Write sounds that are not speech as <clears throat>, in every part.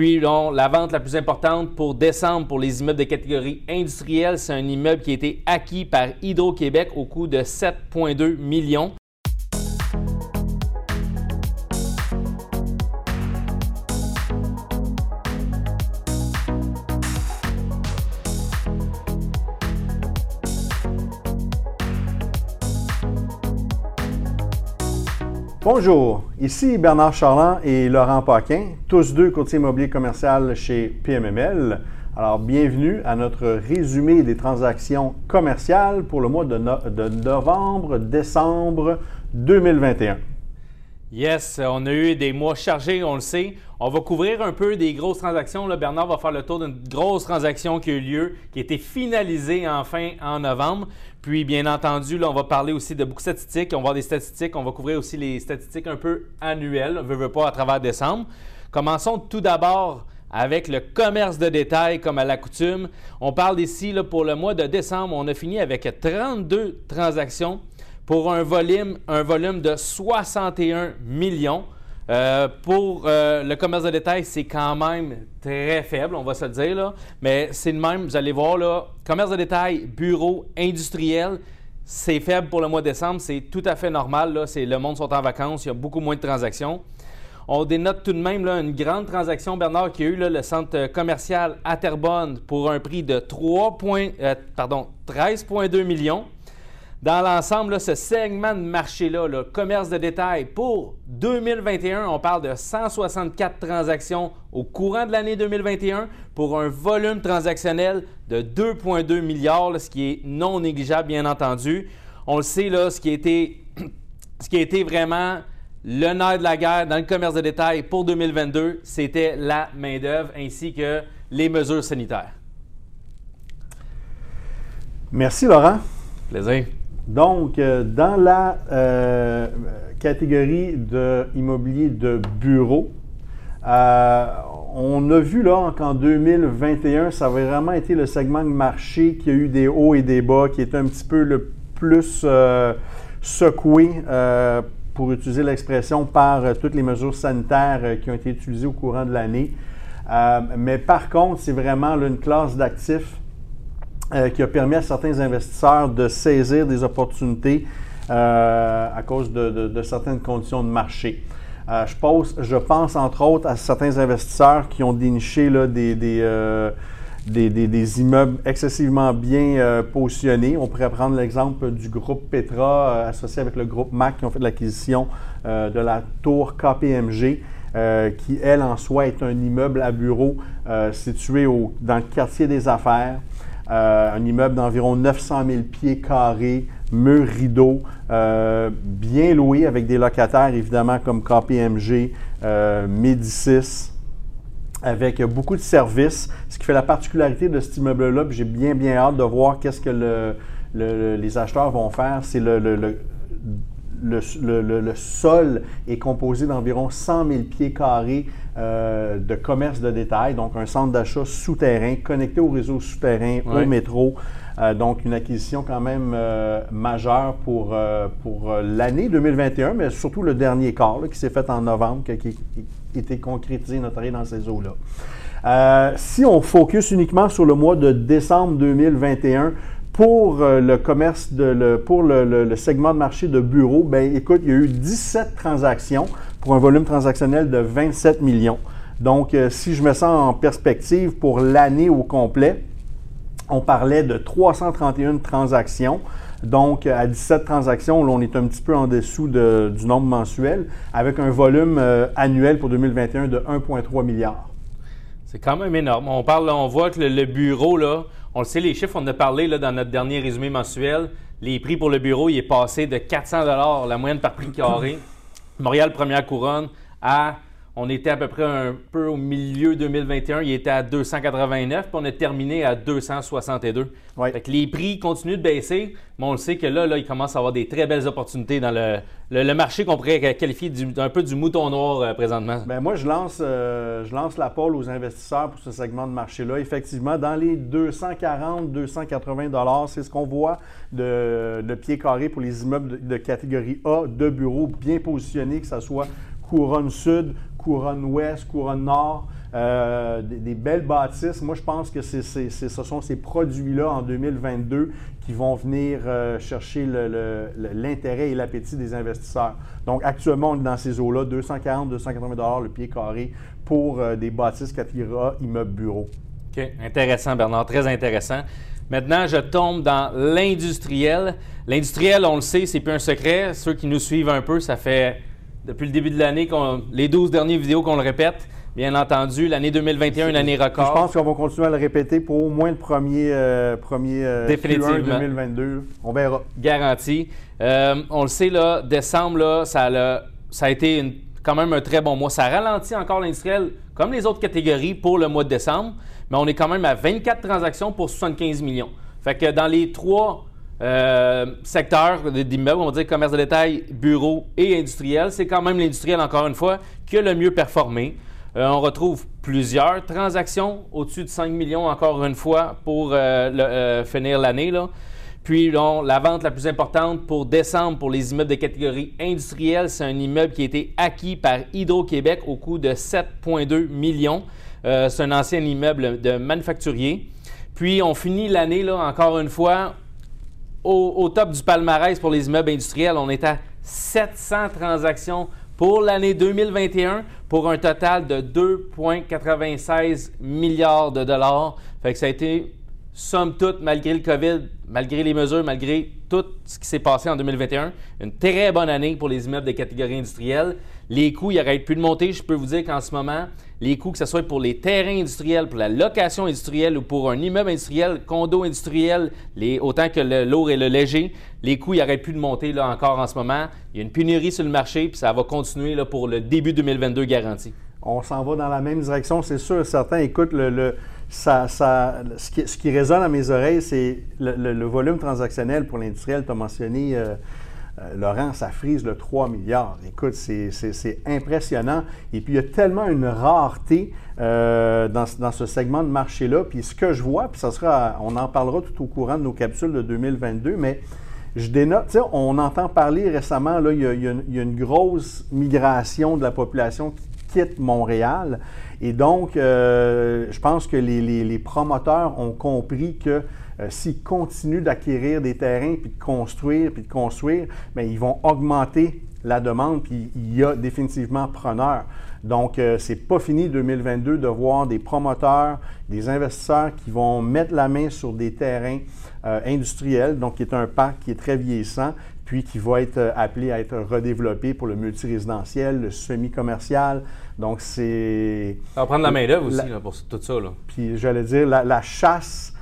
Puis la vente la plus importante pour décembre pour les immeubles de catégorie industrielle, c'est un immeuble qui a été acquis par Hydro-Québec au coût de 7,2 millions. Bonjour, ici Bernard Charland et Laurent Paquin, tous deux courtiers immobiliers commercial chez PMML. Alors, bienvenue à notre résumé des transactions commerciales pour le mois de, de novembre-décembre 2021. Yes, on a eu des mois chargés, on le sait. On va couvrir un peu des grosses transactions. Bernard va faire le tour d'une grosse transaction qui a eu lieu, qui a été finalisée enfin en novembre. Puis, bien entendu, on va parler aussi de beaucoup de statistiques. On va voir des statistiques. On va couvrir aussi les statistiques un peu annuelles, veut, veut pas, à travers décembre. Commençons tout d'abord avec le commerce de détail comme à la coutume. On parle ici pour le mois de décembre. On a fini avec 32 transactions pour un volume, un volume de 61 millions. Euh, pour euh, le commerce de détail, c'est quand même très faible, on va se le dire. Là. Mais c'est le même, vous allez voir, là, commerce de détail, bureau, industriel, c'est faible pour le mois de décembre. C'est tout à fait normal. Là. Le monde sont en vacances, il y a beaucoup moins de transactions. On dénote tout de même une grande transaction, Bernard, qui a eu le centre commercial à Terrebonne pour un prix de 3 euh, pardon, 13,2 millions. Dans l'ensemble, ce segment de marché-là, le commerce de détail, pour 2021, on parle de 164 transactions au courant de l'année 2021 pour un volume transactionnel de 2,2 milliards, ce qui est non négligeable, bien entendu. On le sait, là, ce qui a été, <clears throat> ce qui a été vraiment le nerf de la guerre dans le commerce de détail pour 2022, c'était la main-d'œuvre ainsi que les mesures sanitaires. Merci, Laurent. Plaisir. Donc, euh, dans la euh, catégorie de immobilier de bureau, euh, on a vu là qu'en 2021, ça avait vraiment été le segment de marché qui a eu des hauts et des bas, qui était un petit peu le plus secoué, pour utiliser l'expression, par toutes les mesures sanitaires qui ont été utilisées au courant de l'année. mais par contre, c'est vraiment une classe d'actifs qui a permis à certains investisseurs de saisir des opportunités euh, à cause de, certaines conditions de marché. Euh, je, pense, je, pense, entre autres à certains investisseurs qui ont déniché là, des, des, immeubles excessivement bien positionnés. On pourrait prendre l'exemple du groupe Petra associé avec le groupe MAC qui ont fait l'acquisition de la tour KPMG. qui, elle, en soi, est un immeuble à bureau situé au, dans le quartier des affaires. Euh, un immeuble d'environ 900 000 pieds carrés, murs rideaux, euh, bien loué avec des locataires évidemment comme KPMG, euh, Médicis, avec beaucoup de services. Ce qui fait la particularité de cet immeuble-là, j'ai bien bien hâte de voir qu'est-ce que les acheteurs vont faire. C'est le, sol est composé d'environ 100 000 pieds carrés euh, de commerce de détail, donc un centre d'achat souterrain connecté au réseau souterrain, au métro. Euh, donc, une acquisition quand même euh, majeure pour, pour l'année 2021, mais surtout le dernier quart qui s'est fait en novembre, qui, a été concrétisé notamment dans ces eaux-là. si on focus uniquement sur le mois de décembre 2021, pour euh, le commerce, pour le, segment de marché de bureaux, ben écoute, il y a eu 17 transactions pour un volume transactionnel de 27 millions. Donc, euh, si je me sens en perspective pour l'année au complet, on parlait de 331 transactions. Donc, à 17 transactions, là, on est un petit peu en dessous du nombre mensuel, avec un volume euh, annuel pour 2021 de 1,3 milliard. C'est quand même énorme. On parle, on voit que le bureau, là, on le sait, les chiffres, on a parlé là, dans notre dernier résumé mensuel. Les prix pour le bureau, il est passé de 400 la moyenne par prix carré, Montréal première couronne, à on était à peu près un peu au milieu 2021, il était à 289, puis on a terminé à 262. les prix continuent de baisser, mais on le sait que là, là, il commence à avoir des très belles opportunités dans le, marché qu'on pourrait qualifier d'un peu du mouton noir euh, présentement. Bien, moi, je lance, euh, je lance la pole aux investisseurs pour ce segment de marché-là. Effectivement, dans les 240-280 c'est ce qu'on voit de, de pied carré pour les immeubles de, de catégorie A, de bureaux bien positionnés, que ce soit couronne sud, couronne ouest, couronne nord. euh, des, belles bâtisses. Moi, je pense que ce sont ces produits-là en 2022 qui vont venir euh, chercher l'intérêt et l'appétit des investisseurs. Donc, actuellement, on est dans ces eaux-là, 240-280 le pied carré pour euh, des bâtisses 4 immeubles bureaux. OK, intéressant, Bernard, très intéressant. Maintenant, je tombe dans l'industriel. L'industriel, on le sait, c'est plus un secret. Ceux qui nous suivent un peu, ça fait depuis le début de l'année, les 12 dernières vidéos qu'on le répète. Bien entendu, l'année 2021, une année record. Je pense qu'on va continuer à le répéter pour au moins le premier, euh, premier euh, Définitivement. 2022. On verra. Garanti. Euh, on le sait, là, décembre, là, ça, a, ça a été quand même un très bon mois. Ça ralentit encore l'industriel, comme les autres catégories, pour le mois de décembre. Mais on est quand même à 24 transactions pour 75 millions. Fait que dans les trois euh, secteur d'immeubles, on va dire commerce de détail, bureau et industriel. C'est quand même l'industriel, encore une fois, qui a le mieux performé. Euh, on retrouve plusieurs transactions au-dessus de 5 millions, encore une fois, pour euh, finir l'année. Puis la vente la plus importante pour décembre pour les immeubles de catégorie industrielle, c'est un immeuble qui a été acquis par Hydro-Québec au coût de 7,2 millions. c'est un ancien immeuble de manufacturier. Puis on finit l'année, encore une fois, au, top du palmarès pour les immeubles industriels. On est à 700 transactions pour l'année 2021 pour un total de 2,96 milliards de dollars. Fait que ça a été, somme toute, malgré le COVID, malgré les mesures, malgré tout ce qui s'est passé en 2021, une très bonne année pour les immeubles de catégorie industrielle. Les coûts, ils n'arrêtent plus de monter. Je peux vous dire qu'en ce moment, les coûts, que ce soit pour les terrains industriels, pour la location industrielle ou pour un immeuble industriel, condo industriel, autant que le lourd et le léger, les coûts n'arrêtent plus de monter là, encore en ce moment. Il y a une pénurie sur le marché, puis ça va continuer pour le début 2022 garanti. On s'en va dans la même direction, c'est sûr. Certains ça, ce, qui, résonne à mes oreilles, c'est le, volume transactionnel pour l'industriel. Tu as mentionné euh, euh, Laurent, ça frise le 3 milliards. Écoute, c'est impressionnant. Et puis, il y a tellement une rareté euh, dans, ce segment de marché-là. Puis, ce que je vois, puis ça sera, on en parlera tout au courant de nos capsules de 2022, mais je dénote, tu sais, on entend parler récemment, là, il y, a, une grosse migration de la population qui quitte Montréal. Et donc, euh, je pense que les, promoteurs ont compris que euh, s'ils continuent d'acquérir des terrains, puis de construire, puis de construire, bien, ils vont augmenter la demande, puis il y a définitivement preneurs. Donc, ce euh, c'est pas fini 2022 de voir des promoteurs, des investisseurs qui vont mettre la main sur des terrains euh, industriels, donc qui est un parc qui est très vieillissant, puis qui va être appelé à être redéveloppé pour le multirésidentiel, le semi-commercial. Donc, c'est. Ça va prendre la main-d'œuvre aussi pour tout ça. Là. Puis, j'allais dire, la chasse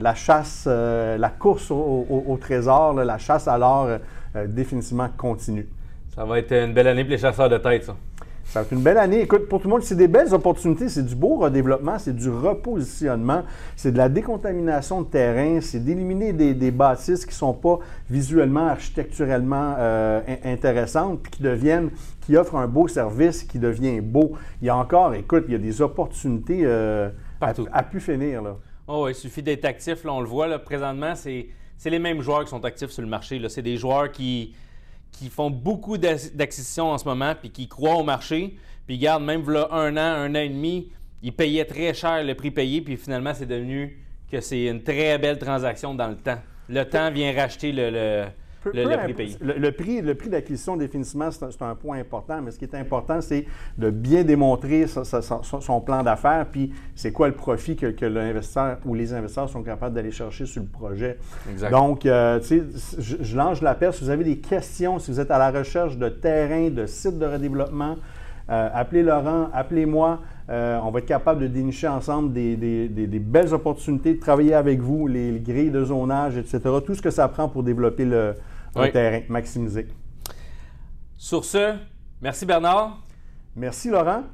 la chasse, euh, la course au, trésor, la chasse à l'or euh, définitivement continue. Ça va être une belle année pour les chasseurs de tête, ça. Ça va être une belle année. Écoute, pour tout le monde, c'est des belles opportunités, c'est du beau redéveloppement, c'est du repositionnement, c'est de la décontamination de terrain, c'est d'éliminer des, bâtisses qui ne sont pas visuellement, architecturellement intéressantes, puis qui deviennent, qui offrent un beau service, qui devient beau. Il y a encore, écoute, il y a des opportunités à, à, pu finir. Là. Oh, il suffit d'être actif. Là, on le voit présentement, c'est les mêmes joueurs qui sont actifs sur le marché. C'est des joueurs qui, font beaucoup d'acquisitions en ce moment puis qui croient au marché. Puis gardent même là, un an, un an et demi, ils payaient très cher le prix payé. Puis finalement, c'est devenu que c'est une très belle transaction dans le temps. Le temps vient racheter le, prix Le, prix, d'acquisition, définitivement, c'est un, point important, mais ce qui est important, c'est de bien démontrer son, plan d'affaires, puis c'est quoi le profit que, l'investisseur ou les investisseurs sont capables d'aller chercher sur le projet. Donc, euh, tu sais, je, lance l'appel. Si vous avez des questions, si vous êtes à la recherche de terrain, de sites de redéveloppement, appelez Laurent, appelez-moi. Euh, on va être capable de dénicher ensemble des, belles opportunités, de travailler avec vous, les, grilles de zonage, etc. Tout ce que ça prend pour développer le, terrain, maximiser. Sur ce, merci Bernard. Merci Laurent.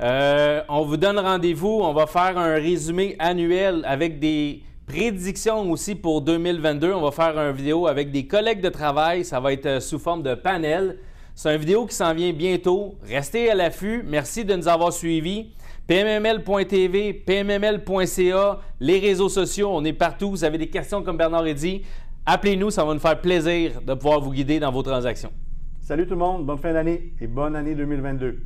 Euh, on vous donne rendez-vous. On va faire un résumé annuel avec des prédictions aussi pour 2022. On va faire une vidéo avec des collègues de travail. Ça va être euh, sous forme de panel. C'est une vidéo qui s'en vient bientôt. Restez à l'affût. Merci de nous avoir suivis. PMML.tv, PMML.ca, les réseaux sociaux, on est partout. Vous avez des questions comme Bernard a dit, appelez-nous, ça va nous faire plaisir de pouvoir vous guider dans vos transactions. Salut tout le monde, bonne fin d'année et bonne année 2022.